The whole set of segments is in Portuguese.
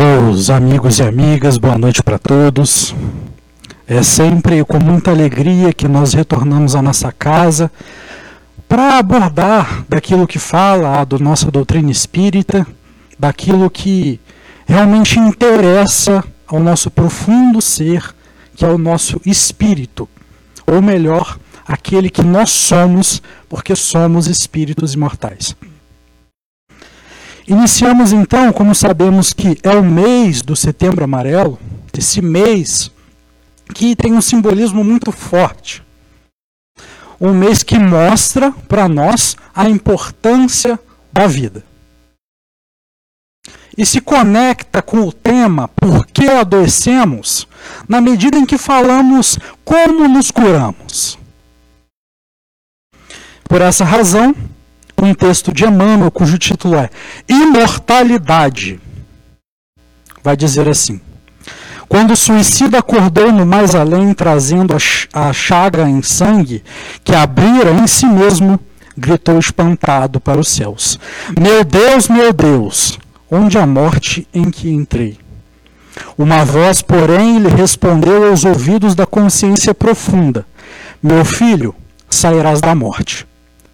Caros amigos e amigas, boa noite para todos. É sempre com muita alegria que nós retornamos à nossa casa para abordar daquilo que fala da nossa doutrina espírita, daquilo que realmente interessa ao nosso profundo ser, que é o nosso espírito, ou melhor, aquele que nós somos, porque somos espíritos imortais. Iniciamos então, como sabemos que é o mês do Setembro Amarelo, esse mês que tem um simbolismo muito forte. Um mês que mostra para nós a importância da vida. E se conecta com o tema Por que adoecemos, na medida em que falamos como nos curamos. Por essa razão, um texto de Emmanuel, cujo título é Imortalidade, vai dizer assim: Quando o suicida acordou no mais além, trazendo a chaga em sangue que abrira em si mesmo, gritou espantado para os céus: Meu Deus, meu Deus, onde a morte em que entrei? Uma voz, porém, lhe respondeu aos ouvidos da consciência profunda: Meu filho, sairás da morte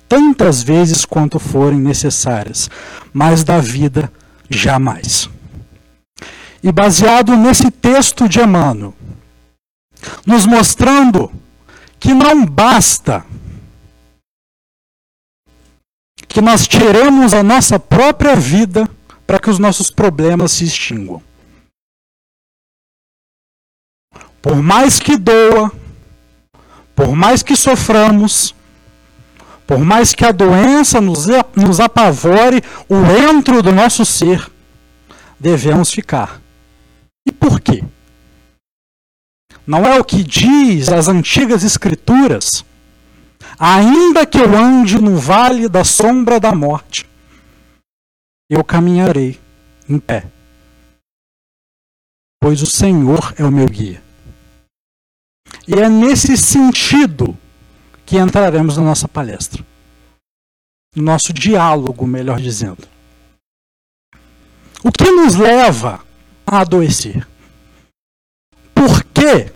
tantas vezes quanto forem necessárias, mas da vida jamais. E baseado nesse texto de Emmanuel, nos mostrando que não basta que nós tiremos a nossa própria vida para que os nossos problemas se extinguam. Por mais que doa, por mais que soframos, por mais que a doença nos, nos apavore o entro do nosso ser, devemos ficar. E por quê? Não é o que diz as antigas escrituras? Ainda que eu ande no vale da sombra da morte, eu caminharei em pé, pois o Senhor é o meu guia. E é nesse sentido que entraremos na nossa palestra. No nosso diálogo, melhor dizendo. O que nos leva a adoecer? Por que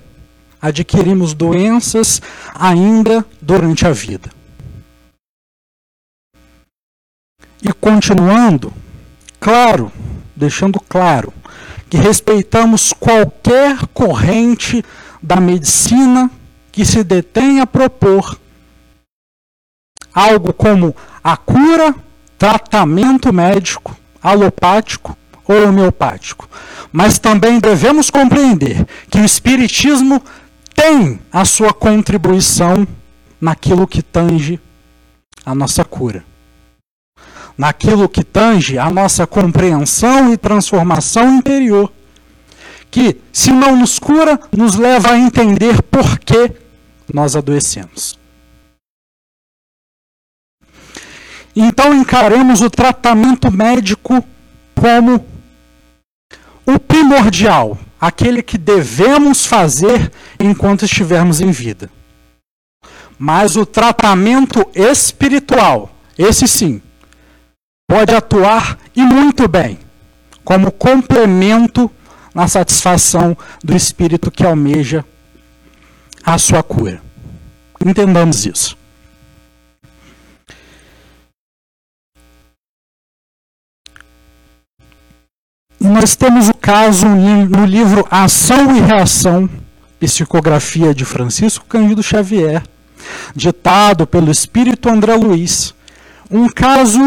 adquirimos doenças ainda durante a vida? E continuando, claro, deixando claro, que respeitamos qualquer corrente da medicina que se detém a propor algo como a cura, tratamento médico, alopático ou homeopático. Mas também devemos compreender que o Espiritismo tem a sua contribuição naquilo que tange a nossa cura. Naquilo que tange a nossa compreensão e transformação interior. Que, se não nos cura, nos leva a entender por que nós adoecemos. Então encaremos o tratamento médico como o primordial, aquele que devemos fazer enquanto estivermos em vida. Mas o tratamento espiritual, esse sim, pode atuar e muito bem, como complemento na satisfação do espírito que almeja a sua cura. Entendamos isso. Nós temos o caso no livro Ação e Reação, Psicografia de Francisco Cândido Xavier, ditado pelo espírito André Luiz, um caso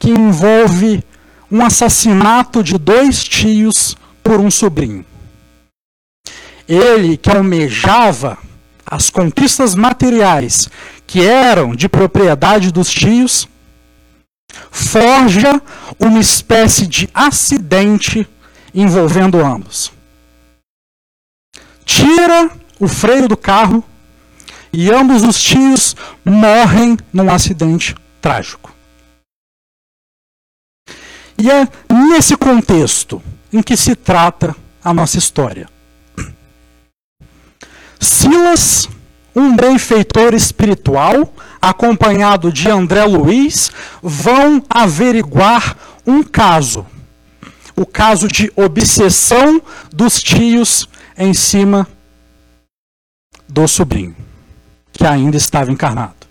que envolve um assassinato de dois tios por um sobrinho. Ele que almejava as conquistas materiais que eram de propriedade dos tios, forja uma espécie de acidente envolvendo ambos. Tira o freio do carro e ambos os tios morrem num acidente trágico. E é nesse contexto em que se trata a nossa história. Silas, um benfeitor espiritual, acompanhado de André Luiz, vão averiguar um caso. o caso de obsessão dos tios em cima do sobrinho, que ainda estava encarnado.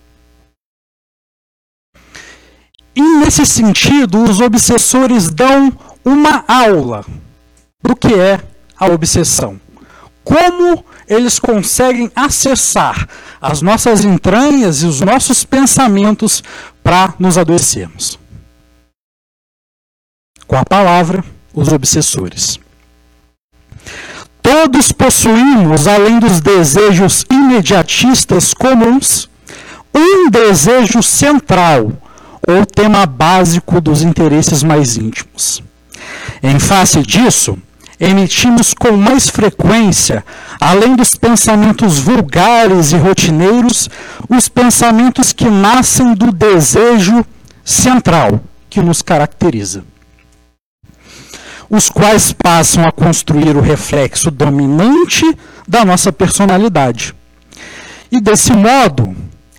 E nesse sentido, os obsessores dão uma aula do que é a obsessão. Como eles conseguem acessar as nossas entranhas e os nossos pensamentos para nos adoecermos. Com a palavra, os obsessores. Todos possuímos, além dos desejos imediatistas comuns, um desejo central, ou tema básico dos interesses mais íntimos. Em face disso, emitimos com mais frequência, além dos pensamentos vulgares e rotineiros, os pensamentos que nascem do desejo central que nos caracteriza. Os quais passam a construir o reflexo dominante da nossa personalidade. E desse modo,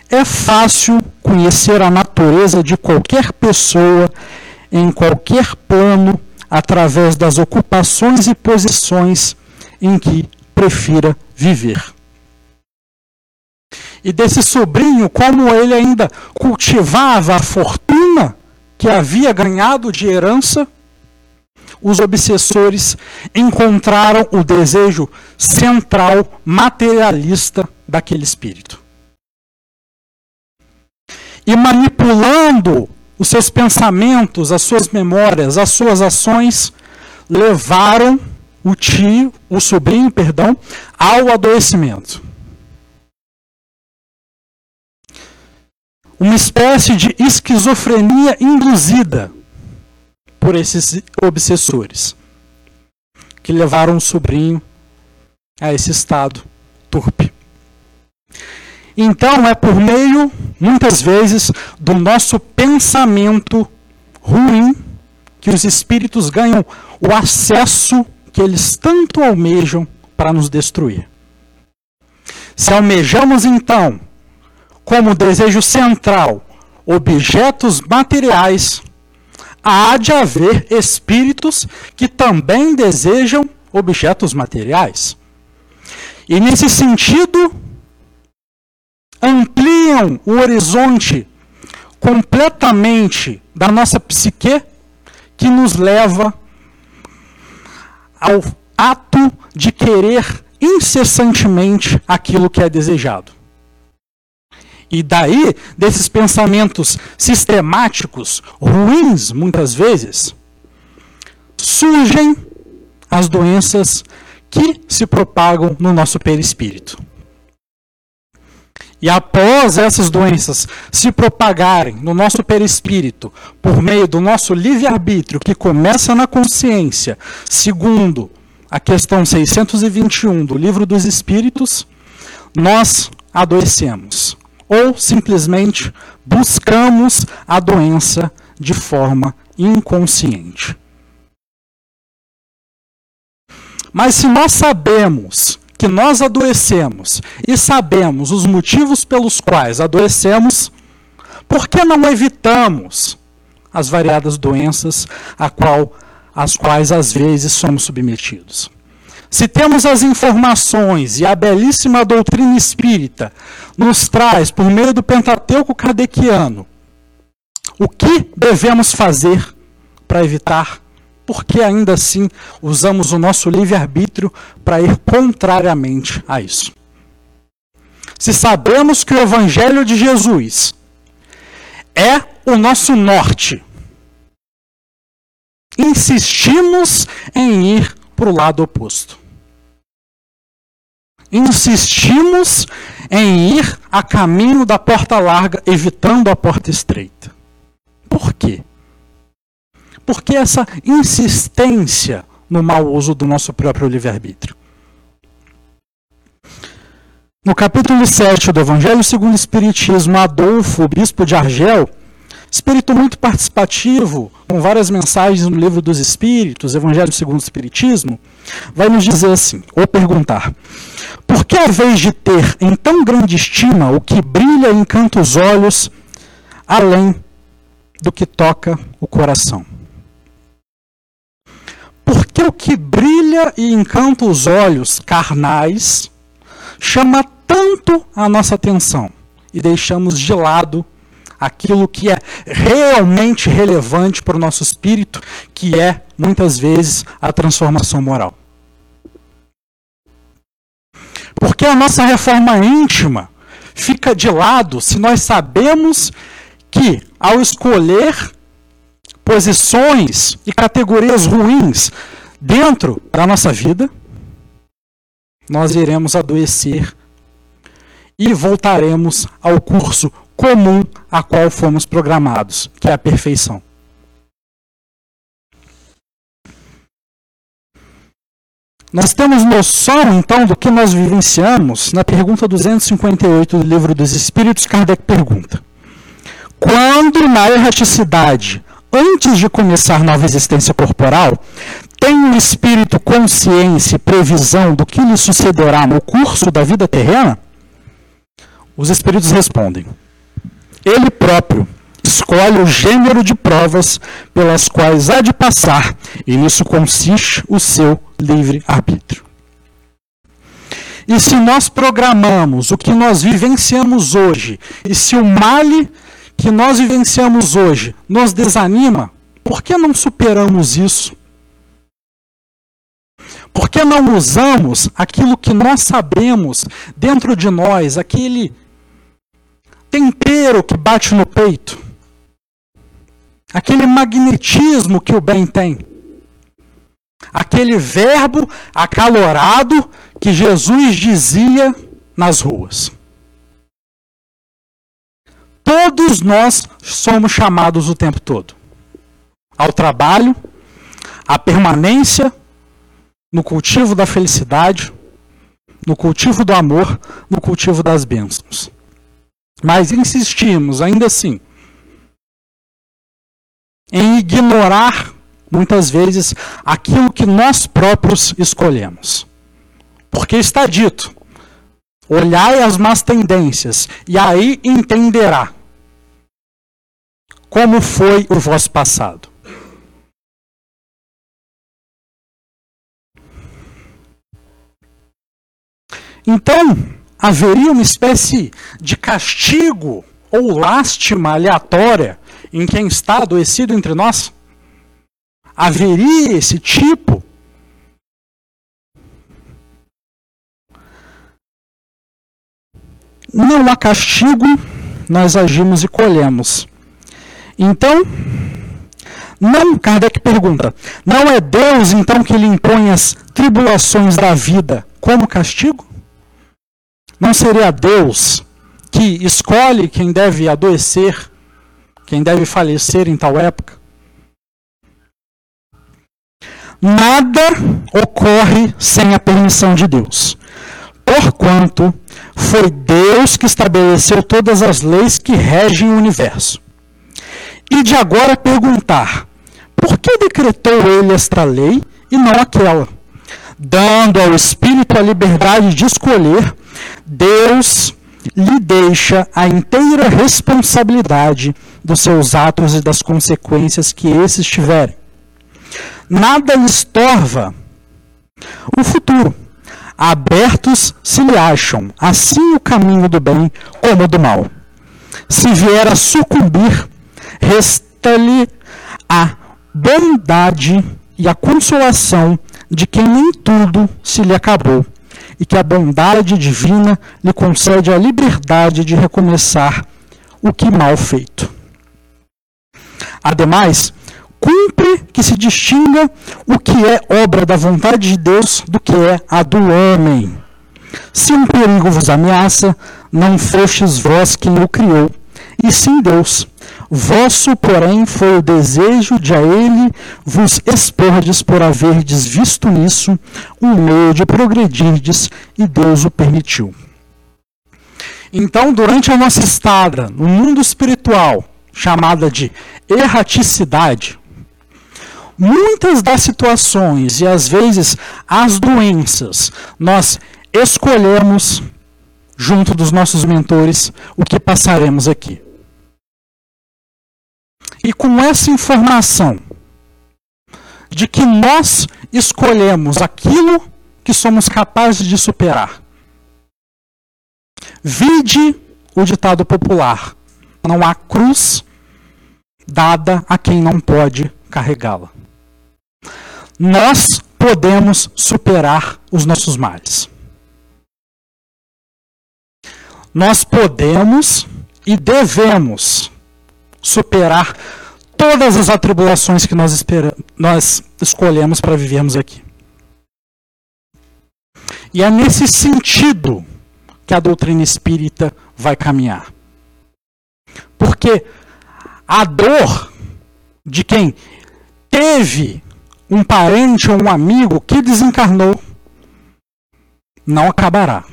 é fácil conhecer a natureza de qualquer pessoa em qualquer plano através das ocupações e posições em que prefira viver. E desse sobrinho, como ele ainda cultivava a fortuna que havia ganhado de herança, os obsessores encontraram o desejo central materialista daquele espírito e manipulando os seus pensamentos, as suas memórias, as suas ações, levaram o tio, o sobrinho, perdão, ao adoecimento. Uma espécie de esquizofrenia induzida por esses obsessores, que levaram o sobrinho a esse estado turpe. Então é por meio, muitas vezes, do nosso pensamento ruim que os espíritos ganham o acesso que eles tanto almejam para nos destruir. Se almejamos então, como desejo central, objetos materiais, há de haver espíritos que também desejam objetos materiais. E nesse sentido, ampliam o horizonte completamente da nossa psique, que nos leva ao ato de querer incessantemente aquilo que é desejado. E daí, desses pensamentos sistemáticos, ruins muitas vezes, surgem as doenças que se propagam no nosso perispírito. E após essas doenças se propagarem no nosso perispírito por meio do nosso livre-arbítrio, que começa na consciência, segundo a questão 621 do Livro dos Espíritos, nós adoecemos. Ou simplesmente buscamos a doença de forma inconsciente. Mas se nós sabemos que nós adoecemos e sabemos os motivos pelos quais adoecemos, por que não evitamos as variadas doenças a qual, às quais às vezes somos submetidos? Se temos as informações e a belíssima doutrina espírita nos traz, por meio do Pentateuco Kardeciano, o que devemos fazer para evitar porque ainda assim usamos o nosso livre-arbítrio para ir contrariamente a isso. Se sabemos que o Evangelho de Jesus é o nosso norte, insistimos em ir para o lado oposto. Insistimos em ir a caminho da porta larga, evitando a porta estreita. Por quê? Por que essa insistência no mau uso do nosso próprio livre-arbítrio? No capítulo 7 do Evangelho segundo o Espiritismo, Adolfo, o bispo de Argel, espírito muito participativo, com várias mensagens no livro dos Espíritos, Evangelho segundo o Espiritismo, vai nos dizer assim, ou perguntar: por que a vez de ter em tão grande estima o que brilha e encanta os olhos, além do que toca o coração? Porque o que brilha e encanta os olhos carnais chama tanto a nossa atenção e deixamos de lado aquilo que é realmente relevante para o nosso espírito, que é, muitas vezes, a transformação moral. Porque a nossa reforma íntima fica de lado se nós sabemos que, ao escolher posições e categorias ruins dentro da nossa vida, nós iremos adoecer e voltaremos ao curso comum a qual fomos programados, que é a perfeição. Nós temos noção, então, do que nós vivenciamos na pergunta 258 do Livro dos Espíritos, Kardec pergunta: Quando na erraticidade, antes de começar nova existência corporal, tem o espírito consciência e previsão do que lhe sucederá no curso da vida terrena? Os espíritos respondem: Ele próprio escolhe o gênero de provas pelas quais há de passar, e nisso consiste o seu livre-arbítrio. E se nós programamos o que nós vivenciamos hoje, e se o male que nós vivenciamos hoje nos desanima, por que não superamos isso? Por que não usamos aquilo que nós sabemos dentro de nós, aquele tempero que bate no peito, aquele magnetismo que o bem tem, aquele verbo acalorado que Jesus dizia nas ruas. Todos nós somos chamados o tempo todo ao trabalho, à permanência no cultivo da felicidade, no cultivo do amor, no cultivo das bênçãos. Mas insistimos, ainda assim, em ignorar, muitas vezes, aquilo que nós próprios escolhemos. Porque está dito: olhai as más tendências, e aí entenderá como foi o vosso passado. Então, haveria uma espécie de castigo ou lástima aleatória em quem está adoecido entre nós? Haveria esse tipo? Não há castigo, nós agimos e colhemos. Então, não, Kardec pergunta, não é Deus então que lhe impõe as tribulações da vida como castigo? Não seria Deus que escolhe quem deve adoecer, quem deve falecer em tal época? Nada ocorre sem a permissão de Deus. Porquanto foi Deus que estabeleceu todas as leis que regem o universo. E de agora perguntar: por que decretou ele esta lei e não aquela? Dando ao Espírito a liberdade de escolher Deus lhe deixa a inteira responsabilidade dos seus atos e das consequências que esses tiverem. Nada lhes torva o futuro. Abertos se lhe acham, assim o caminho do bem como do mal. Se vier a sucumbir, resta-lhe a bondade e a consolação de quem nem tudo se lhe acabou e que a bondade divina lhe concede a liberdade de recomeçar o que mal feito. Ademais, cumpre que se distinga o que é obra da vontade de Deus do que é a do homem. Se um perigo vos ameaça, não fostes vós quem o criou, e sim Deus. Vosso, porém, foi o desejo de a ele vos expordes por haverdes visto nisso um meio de progredirdes, e Deus o permitiu. Então, durante a nossa estada no mundo espiritual, chamada de erraticidade, muitas das situações e às vezes as doenças, nós escolhemos, junto dos nossos mentores, o que passaremos aqui. E com essa informação de que nós escolhemos aquilo que somos capazes de superar. Vide o ditado popular: não há cruz dada a quem não pode carregá-la. Nós podemos superar os nossos males. Nós podemos e devemos superar todas as atribulações que nós, nós escolhemos para vivermos aqui. E é nesse sentido que a doutrina espírita vai caminhar. Porque a dor de quem teve um parente ou um amigo que desencarnou não acabará.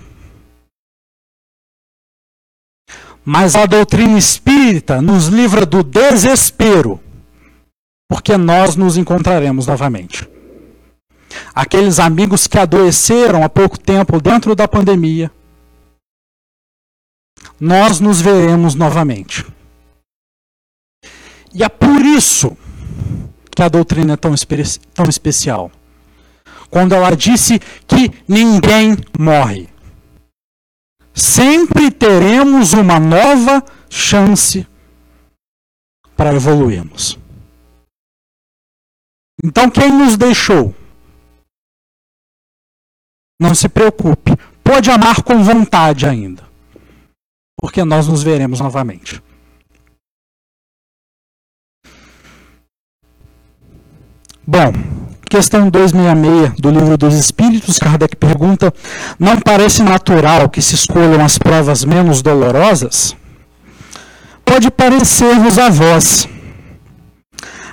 Mas a doutrina espírita nos livra do desespero, porque nós nos encontraremos novamente. Aqueles amigos que adoeceram há pouco tempo dentro da pandemia, nós nos veremos novamente. E é por isso que a doutrina é tão, tão especial. Quando ela disse que ninguém morre sempre teremos uma nova chance para evoluirmos. Então, quem nos deixou? Não se preocupe, pode amar com vontade ainda, porque nós nos veremos novamente. Bom, Questão 266 do Livro dos Espíritos, Kardec pergunta: Não parece natural que se escolham as provas menos dolorosas? Pode parecer-vos a vós.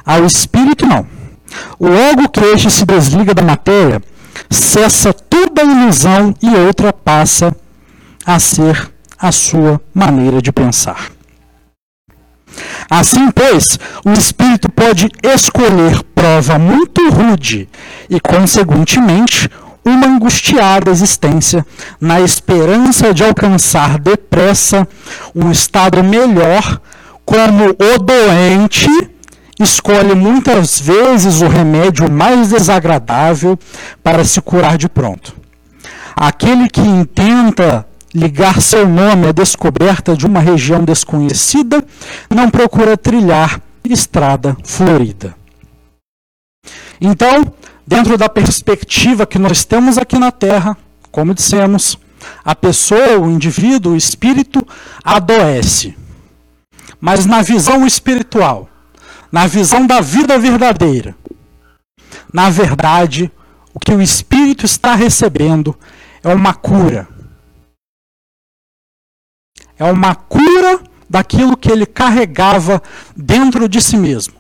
Ao espírito, não. Logo que este se desliga da matéria, cessa toda ilusão e outra passa a ser a sua maneira de pensar. Assim, pois, o espírito pode escolher prova muito rude e, consequentemente, uma angustiada existência na esperança de alcançar depressa um estado melhor, como o doente escolhe muitas vezes o remédio mais desagradável para se curar de pronto. Aquele que intenta ligar seu nome à descoberta de uma região desconhecida, não procura trilhar estrada florida. Então, dentro da perspectiva que nós temos aqui na Terra, como dissemos, a pessoa, o indivíduo, o espírito adoece. Mas na visão espiritual, na visão da vida verdadeira, na verdade, o que o espírito está recebendo é uma cura é uma cura daquilo que ele carregava dentro de si mesmo.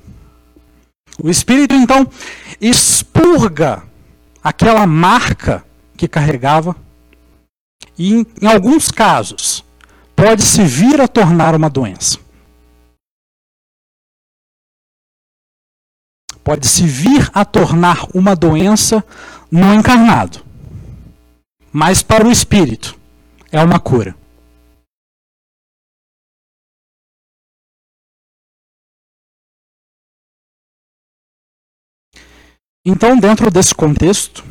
O espírito então expurga aquela marca que carregava e, em, alguns casos, pode se vir a tornar uma doença. Pode se vir a tornar uma doença no encarnado. Mas para o espírito é uma cura. Então, dentro desse contexto,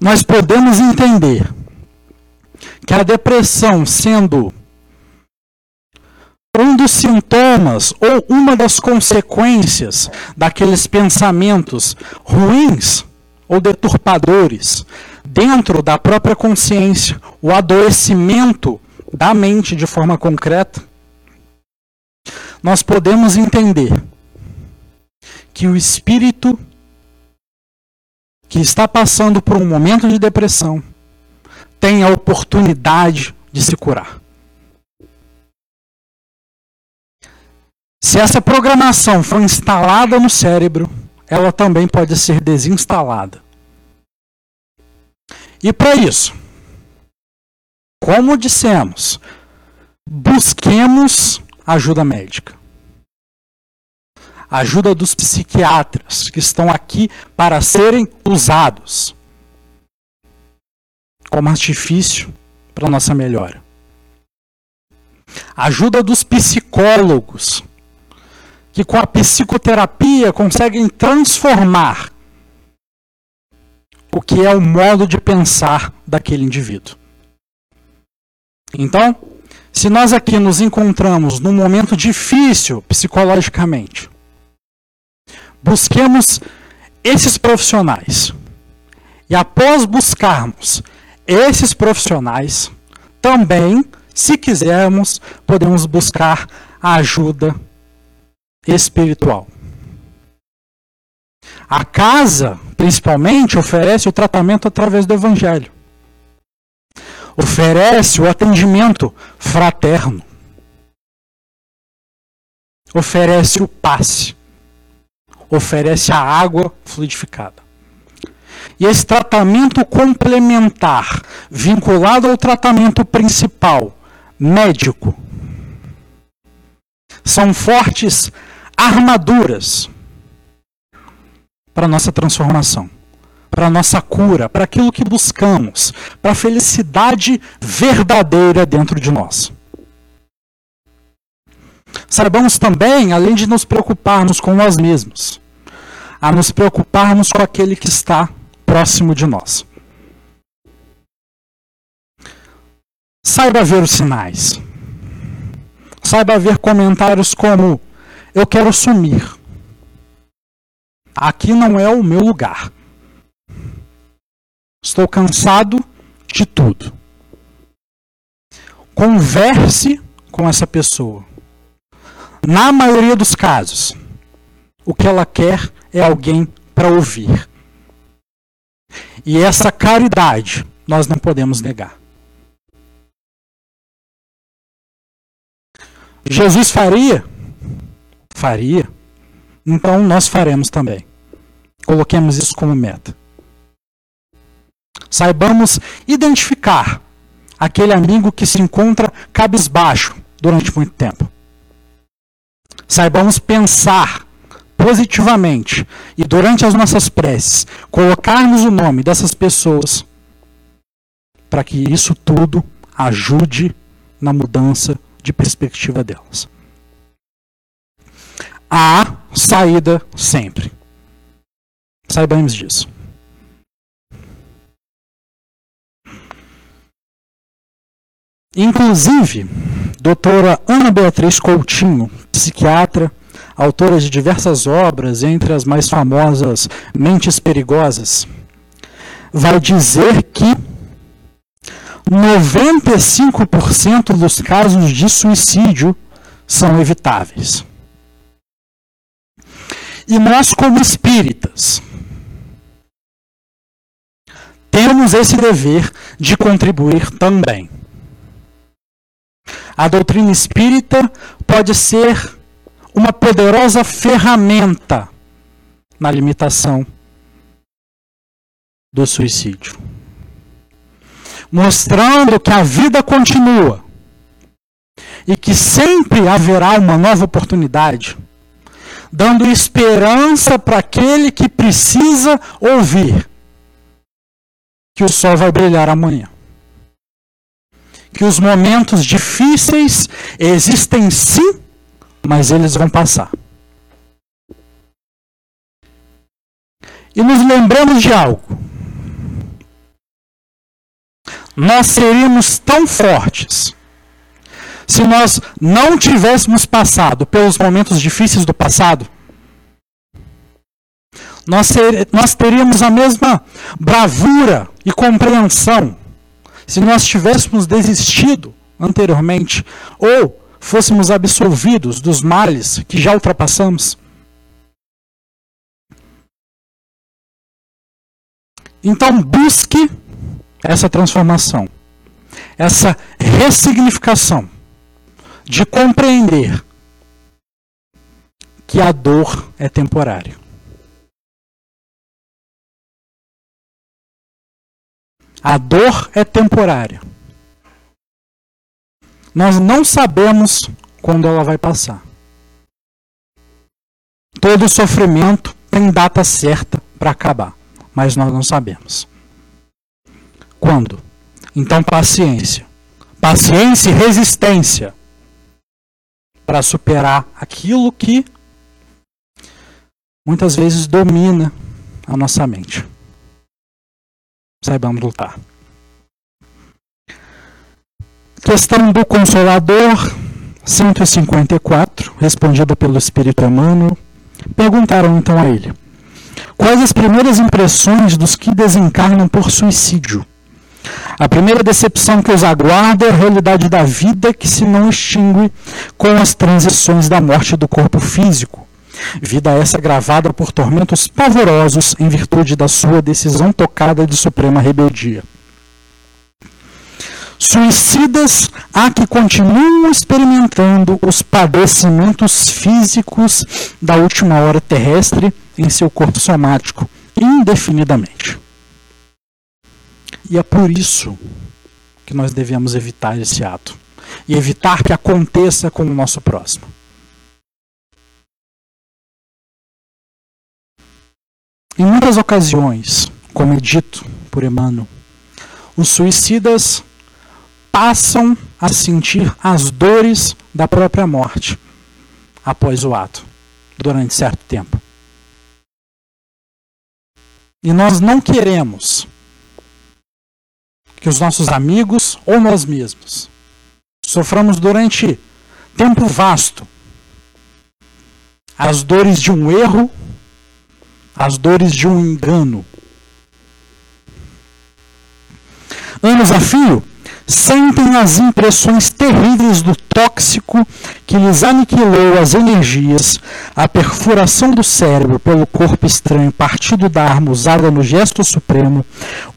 nós podemos entender que a depressão, sendo um dos sintomas ou uma das consequências daqueles pensamentos ruins ou deturpadores dentro da própria consciência, o adoecimento da mente de forma concreta, nós podemos entender que o espírito que está passando por um momento de depressão tem a oportunidade de se curar. Se essa programação for instalada no cérebro, ela também pode ser desinstalada. E para isso, como dissemos, busquemos ajuda médica. Ajuda dos psiquiatras que estão aqui para serem usados como artifício para nossa melhora. Ajuda dos psicólogos que com a psicoterapia conseguem transformar o que é o modo de pensar daquele indivíduo. Então, se nós aqui nos encontramos num momento difícil psicologicamente, busquemos esses profissionais. E após buscarmos esses profissionais, também, se quisermos, podemos buscar a ajuda espiritual. A casa, principalmente, oferece o tratamento através do Evangelho. Oferece o atendimento fraterno. Oferece o passe. Oferece a água fluidificada. E esse tratamento complementar, vinculado ao tratamento principal, médico, são fortes armaduras para nossa transformação, para nossa cura, para aquilo que buscamos, para a felicidade verdadeira dentro de nós. Saibamos também, além de nos preocuparmos com nós mesmos, a nos preocuparmos com aquele que está próximo de nós. Saiba ver os sinais. Saiba ver comentários como: Eu quero sumir. Aqui não é o meu lugar. Estou cansado de tudo. Converse com essa pessoa. Na maioria dos casos, o que ela quer é alguém para ouvir. E essa caridade nós não podemos negar. Jesus faria? Faria. Então nós faremos também. Coloquemos isso como meta. Saibamos identificar aquele amigo que se encontra cabisbaixo durante muito tempo. Saibamos pensar positivamente e durante as nossas preces, colocarmos o nome dessas pessoas para que isso tudo ajude na mudança de perspectiva delas. Há saída sempre. Saibamos disso. Inclusive, doutora Ana Beatriz Coutinho, psiquiatra, autora de diversas obras, entre as mais famosas Mentes Perigosas, vai dizer que 95% dos casos de suicídio são evitáveis. E nós, como espíritas, temos esse dever de contribuir também. A doutrina espírita pode ser uma poderosa ferramenta na limitação do suicídio. Mostrando que a vida continua e que sempre haverá uma nova oportunidade, dando esperança para aquele que precisa ouvir que o sol vai brilhar amanhã. Que os momentos difíceis existem sim mas eles vão passar. E nos lembramos de algo. Nós seríamos tão fortes se nós não tivéssemos passado pelos momentos difíceis do passado. Nós, ser, nós teríamos a mesma bravura e compreensão se nós tivéssemos desistido anteriormente ou fôssemos absolvidos dos males que já ultrapassamos? Então, busque essa transformação, essa ressignificação de compreender que a dor é temporária. A dor é temporária. Nós não sabemos quando ela vai passar. Todo sofrimento tem data certa para acabar, mas nós não sabemos. Quando? Então, paciência. Paciência e resistência para superar aquilo que muitas vezes domina a nossa mente. Saibamos lutar. Questão do Consolador, 154, respondida pelo Espírito Emmanuel. Perguntaram então a ele: Quais as primeiras impressões dos que desencarnam por suicídio? A primeira decepção que os aguarda é a realidade da vida que se não extingue com as transições da morte do corpo físico. Vida essa gravada por tormentos pavorosos em virtude da sua decisão tocada de suprema rebeldia. Suicidas há que continuam experimentando os padecimentos físicos da última hora terrestre em seu corpo somático, indefinidamente. E é por isso que nós devemos evitar esse ato e evitar que aconteça com o nosso próximo. Em muitas ocasiões, como é dito por Emmanuel, os suicidas passam a sentir as dores da própria morte após o ato, durante certo tempo. E nós não queremos que os nossos amigos ou nós mesmos soframos durante tempo vasto as dores de um erro, as dores de um engano. Anos a fio, sentem as impressões terríveis do tóxico que lhes aniquilou as energias, a perfuração do cérebro pelo corpo estranho partido da arma usada no gesto supremo,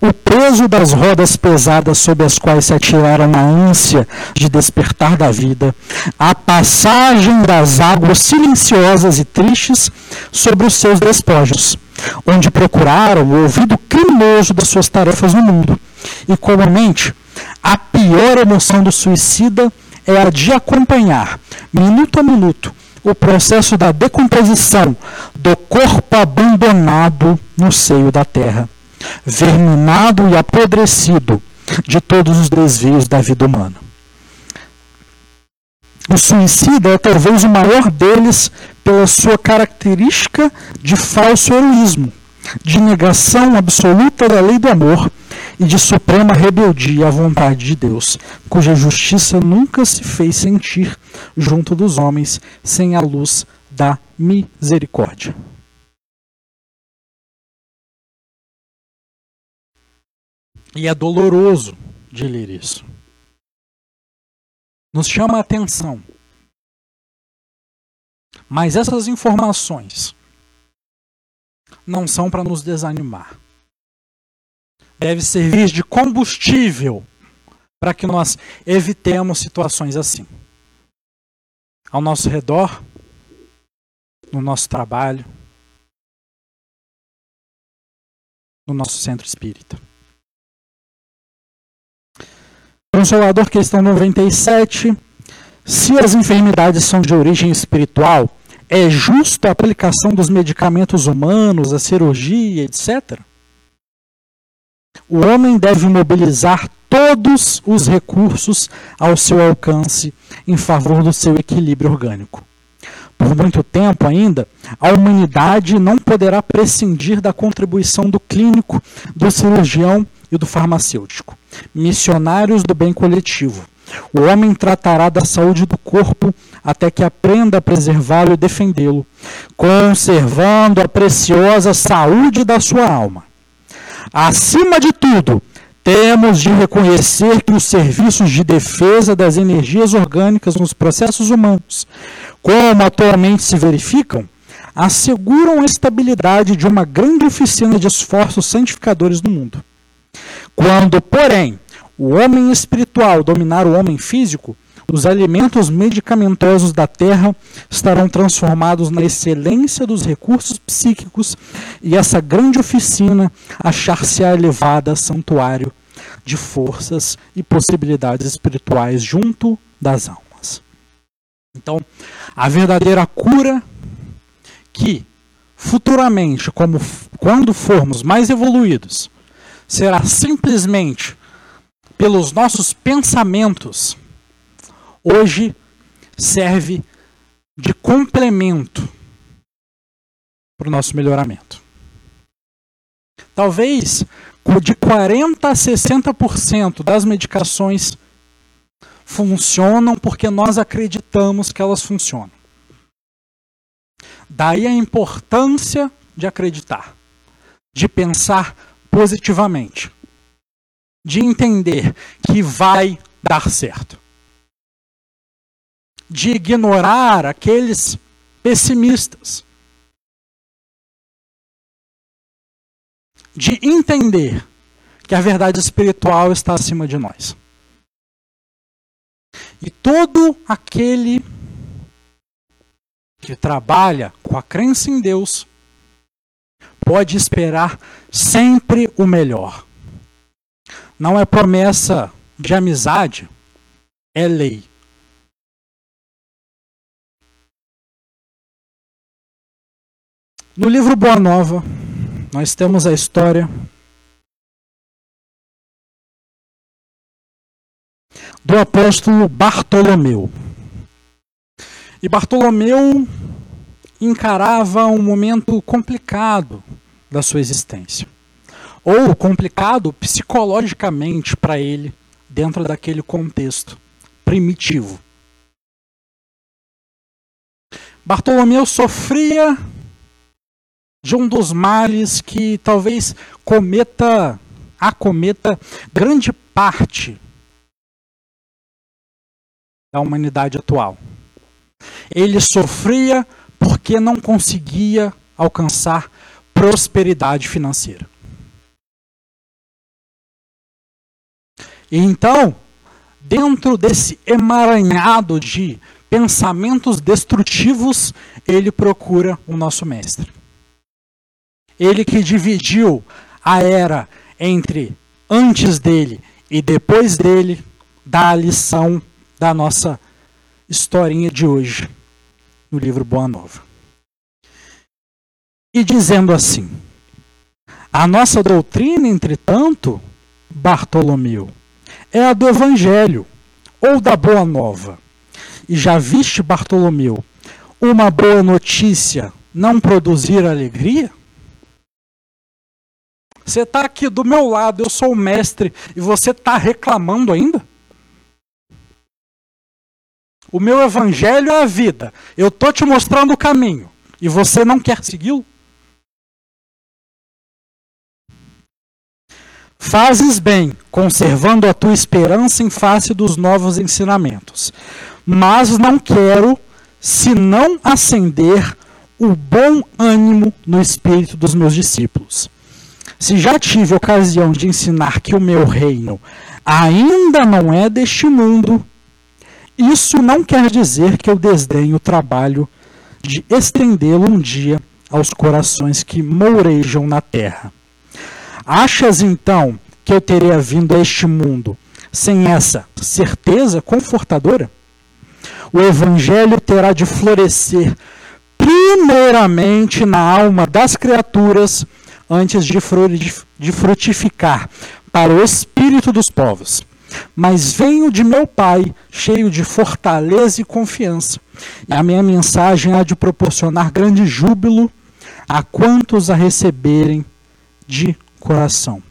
o peso das rodas pesadas sob as quais se atiraram na ânsia de despertar da vida, a passagem das águas silenciosas e tristes sobre os seus despojos, onde procuraram o ouvido criminoso das suas tarefas no mundo, e comumente a pior emoção do suicida é a de acompanhar, minuto a minuto, o processo da decomposição do corpo abandonado no seio da terra, verminado e apodrecido de todos os desvios da vida humana. O suicida é talvez o maior deles pela sua característica de falso heroísmo, de negação absoluta da lei do amor e de suprema rebeldia à vontade de Deus, cuja justiça nunca se fez sentir junto dos homens sem a luz da misericórdia. E é doloroso de ler isso. Nos chama a atenção. Mas essas informações não são para nos desanimar deve servir de combustível para que nós evitemos situações assim. Ao nosso redor, no nosso trabalho, no nosso centro espírita. Consolador, questão 97. Se as enfermidades são de origem espiritual, é justa a aplicação dos medicamentos humanos, a cirurgia, etc.? O homem deve mobilizar todos os recursos ao seu alcance em favor do seu equilíbrio orgânico. Por muito tempo ainda, a humanidade não poderá prescindir da contribuição do clínico, do cirurgião e do farmacêutico, missionários do bem coletivo. O homem tratará da saúde do corpo até que aprenda a preservá-lo e defendê-lo, conservando a preciosa saúde da sua alma. Acima de tudo, temos de reconhecer que os serviços de defesa das energias orgânicas nos processos humanos, como atualmente se verificam, asseguram a estabilidade de uma grande oficina de esforços santificadores no mundo. Quando, porém, o homem espiritual dominar o homem físico, os alimentos medicamentosos da terra estarão transformados na excelência dos recursos psíquicos e essa grande oficina achar-se-á elevada a santuário de forças e possibilidades espirituais junto das almas. Então, a verdadeira cura que futuramente, como quando formos mais evoluídos, será simplesmente pelos nossos pensamentos hoje serve de complemento para o nosso melhoramento. Talvez de 40% a 60% das medicações funcionam porque nós acreditamos que elas funcionam. Daí a importância de acreditar, de pensar positivamente, de entender que vai dar certo, de ignorar aqueles pessimistas, de entender que a verdade espiritual está acima de nós. E todo aquele que trabalha com a crença em Deus pode esperar sempre o melhor. Não é promessa de amizade, é lei. No livro Boa Nova, nós temos a história do apóstolo Bartolomeu. E Bartolomeu encarava um momento complicado da sua existência. Ou complicado psicologicamente para ele, dentro daquele contexto primitivo. Bartolomeu sofria de um dos males que talvez cometa, acometa grande parte da humanidade atual. Ele sofria porque não conseguia alcançar prosperidade financeira. E então, dentro desse emaranhado de pensamentos destrutivos, ele procura o nosso mestre. Ele que dividiu a era entre antes dele e depois dele, dá a lição da nossa historinha de hoje no livro Boa Nova. E dizendo assim: A nossa doutrina, entretanto, Bartolomeu, é a do Evangelho ou da Boa Nova. E já viste, Bartolomeu, uma boa notícia não produzir alegria? Você está aqui do meu lado, eu sou o mestre, e você está reclamando ainda? O meu evangelho é a vida. Eu estou te mostrando o caminho. E você não quer segui-lo? Fazes bem, conservando a tua esperança em face dos novos ensinamentos. Mas não quero, senão acender o bom ânimo no espírito dos meus discípulos. Se já tive ocasião de ensinar que o meu reino ainda não é deste mundo, isso não quer dizer que eu desdenho o trabalho de estendê-lo um dia aos corações que mourejam na terra. Achas então que eu teria vindo a este mundo sem essa certeza confortadora? O evangelho terá de florescer primeiramente na alma das criaturas antes de frutificar para o espírito dos povos mas venho de meu Pai, cheio de fortaleza e confiança. E a minha mensagem há de proporcionar grande júbilo a quantos a receberem de coração.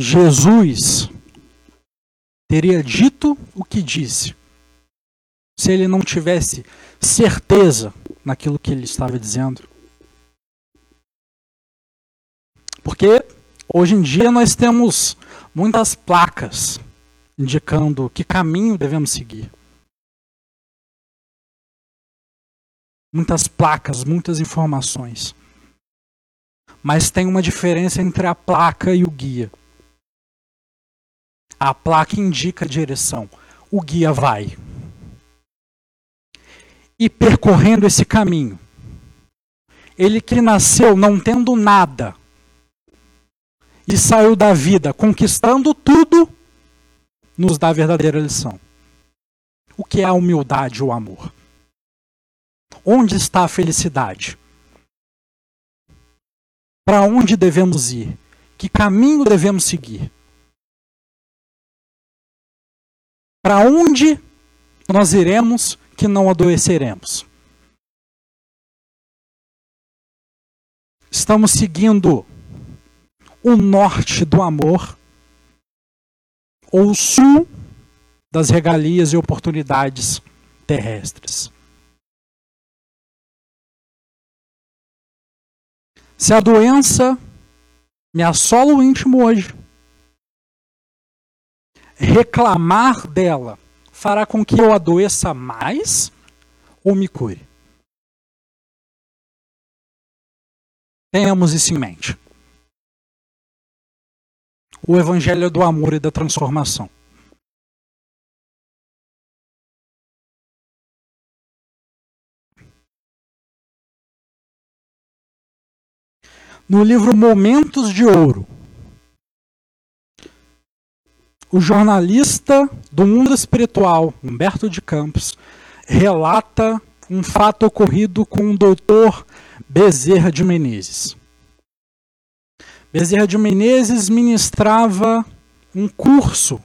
Jesus teria dito o que disse se ele não tivesse certeza naquilo que ele estava dizendo. Porque hoje em dia nós temos muitas placas indicando que caminho devemos seguir. Muitas placas, muitas informações. Mas tem uma diferença entre a placa e o guia. A placa indica a direção, o guia vai. E percorrendo esse caminho, ele que nasceu não tendo nada, e saiu da vida conquistando tudo, nos dá a verdadeira lição. O que é a humildade ou amor? Onde está a felicidade? Para onde devemos ir? Que caminho devemos seguir? Para onde nós iremos que não adoeceremos. Estamos seguindo o norte do amor ou o sul das regalias e oportunidades terrestres. Se a doença me assola o íntimo hoje, reclamar dela fará com que eu adoeça mais ou me cure? Tenhamos isso em mente. O Evangelho do amor e da transformação. No livro Momentos de Ouro, o jornalista do mundo espiritual, Humberto de Campos, relata um fato ocorrido com o doutor Bezerra de Menezes. Bezerra de Menezes ministrava um curso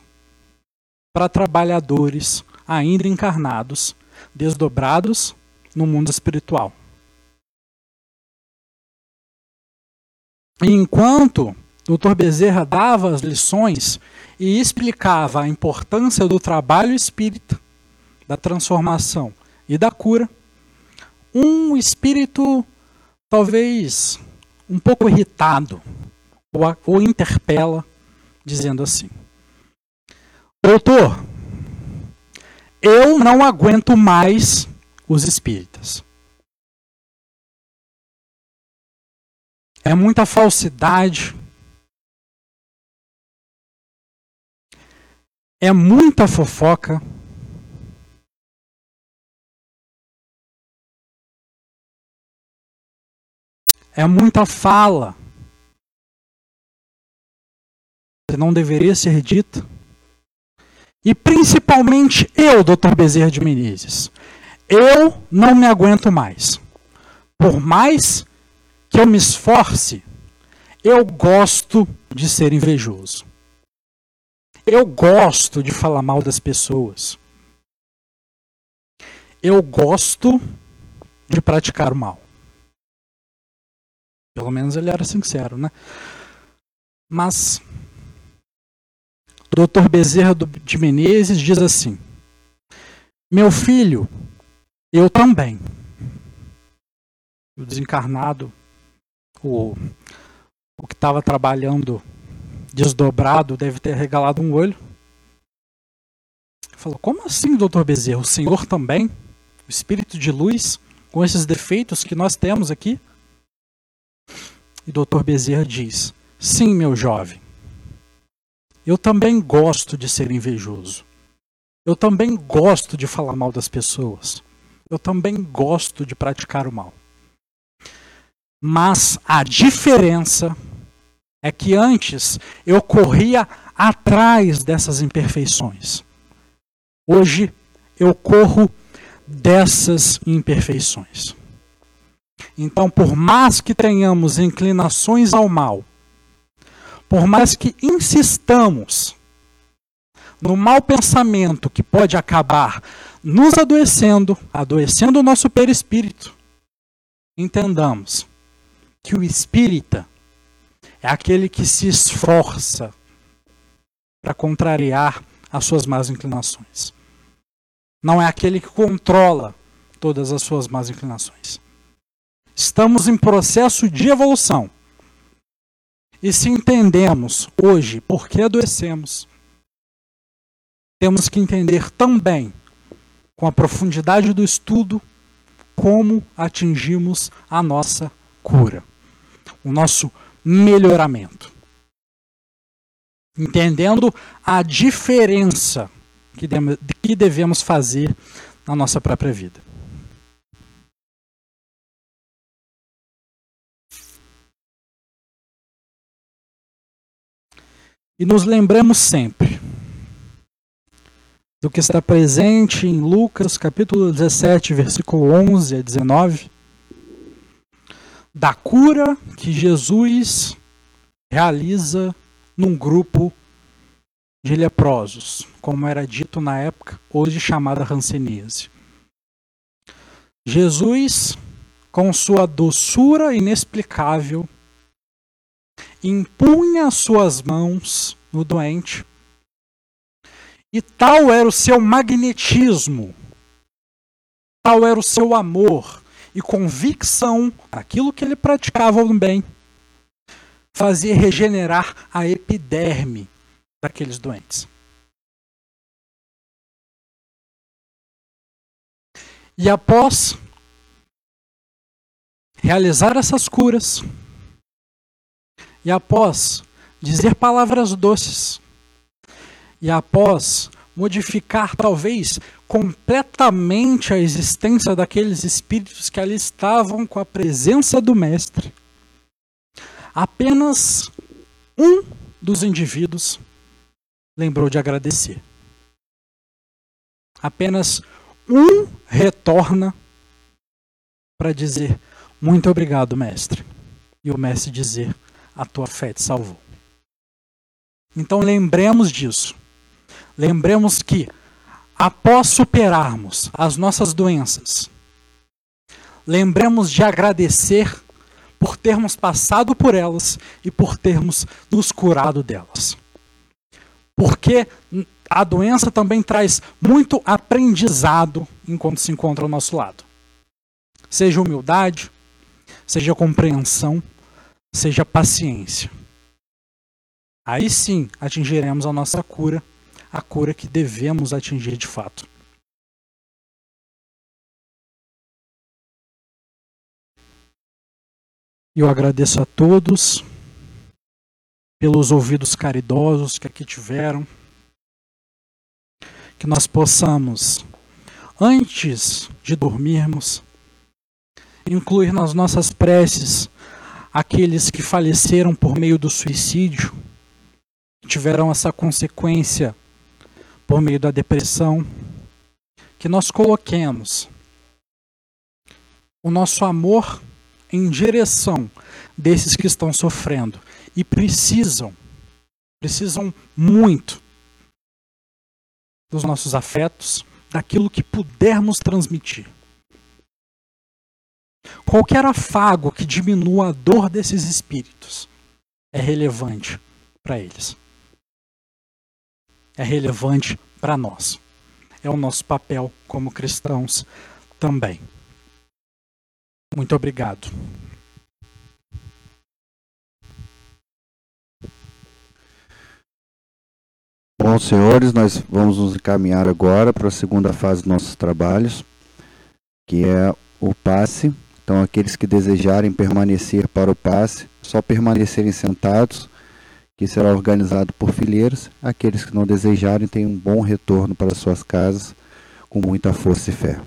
para trabalhadores ainda encarnados, desdobrados no mundo espiritual. Enquanto Dr. Bezerra dava as lições e explicava a importância do trabalho espírita, da transformação e da cura, um espírito talvez um pouco irritado o, o interpela, dizendo assim: Doutor, eu não aguento mais os espíritas. É muita falsidade. É muita fofoca. É muita fala. Que não deveria ser dita. E principalmente eu, Dr. Bezerra de Menezes. Eu não me aguento mais. Por mais que eu me esforce, eu gosto de ser invejoso. Eu gosto de falar mal das pessoas. Eu gosto de praticar o mal. Pelo menos ele era sincero, né? Mas o Dr. Bezerra de Menezes diz assim: Meu filho, eu também. O desencarnado o, o que estava trabalhando desdobrado deve ter regalado um olho. Falou: Como assim, doutor Bezerra? O senhor também? O espírito de luz, com esses defeitos que nós temos aqui? E doutor Bezerra diz: Sim, meu jovem. Eu também gosto de ser invejoso. Eu também gosto de falar mal das pessoas. Eu também gosto de praticar o mal. Mas a diferença é que antes eu corria atrás dessas imperfeições. Hoje eu corro dessas imperfeições. Então, por mais que tenhamos inclinações ao mal, por mais que insistamos no mau pensamento que pode acabar nos adoecendo, adoecendo o nosso perispírito, entendamos que o espírita é aquele que se esforça para contrariar as suas más inclinações. Não é aquele que controla todas as suas más inclinações. Estamos em processo de evolução. E se entendemos hoje por que adoecemos, temos que entender também, com a profundidade do estudo, como atingimos a nossa cura o nosso melhoramento. Entendendo a diferença que devemos fazer na nossa própria vida. E nos lembramos sempre do que está presente em Lucas capítulo 17, versículo 11 a 19, da cura que Jesus realiza num grupo de leprosos, como era dito na época, hoje chamada ranceníase. Jesus, com sua doçura inexplicável, impunha suas mãos no doente, e tal era o seu magnetismo, tal era o seu amor e convicção, aquilo que ele praticava no bem, fazia regenerar a epiderme daqueles doentes. E após realizar essas curas, e após dizer palavras doces, e após modificar talvez completamente a existência daqueles espíritos que ali estavam com a presença do Mestre, apenas um dos indivíduos lembrou de agradecer. Apenas um retorna para dizer muito obrigado, mestre. E o mestre dizer: a tua fé te salvou. Então lembremos disso. Lembremos que após superarmos as nossas doenças, lembremos de agradecer por termos passado por elas e por termos nos curado delas. Porque a doença também traz muito aprendizado enquanto se encontra ao nosso lado. Seja humildade, seja compreensão, seja paciência. Aí sim atingiremos a nossa cura, a cura que devemos atingir de fato. Eu agradeço a todos pelos ouvidos caridosos que aqui tiveram. Que nós possamos, antes de dormirmos, incluir nas nossas preces aqueles que faleceram por meio do suicídio, tiveram essa consequência por meio da depressão, que nós coloquemos o nosso amor em direção desses que estão sofrendo e precisam, precisam muito dos nossos afetos, daquilo que pudermos transmitir. Qualquer afago que diminua a dor desses espíritos é relevante para eles. É relevante para nós. É o nosso papel como cristãos também. Muito obrigado. Bom, senhores, nós vamos nos encaminhar agora para a segunda fase dos nossos trabalhos, que é o passe. Então, aqueles que desejarem permanecer para o passe, só permanecerem sentados, que será organizado por fileiras. Aqueles que não desejarem, tenham um bom retorno para suas casas, com muita força e fé.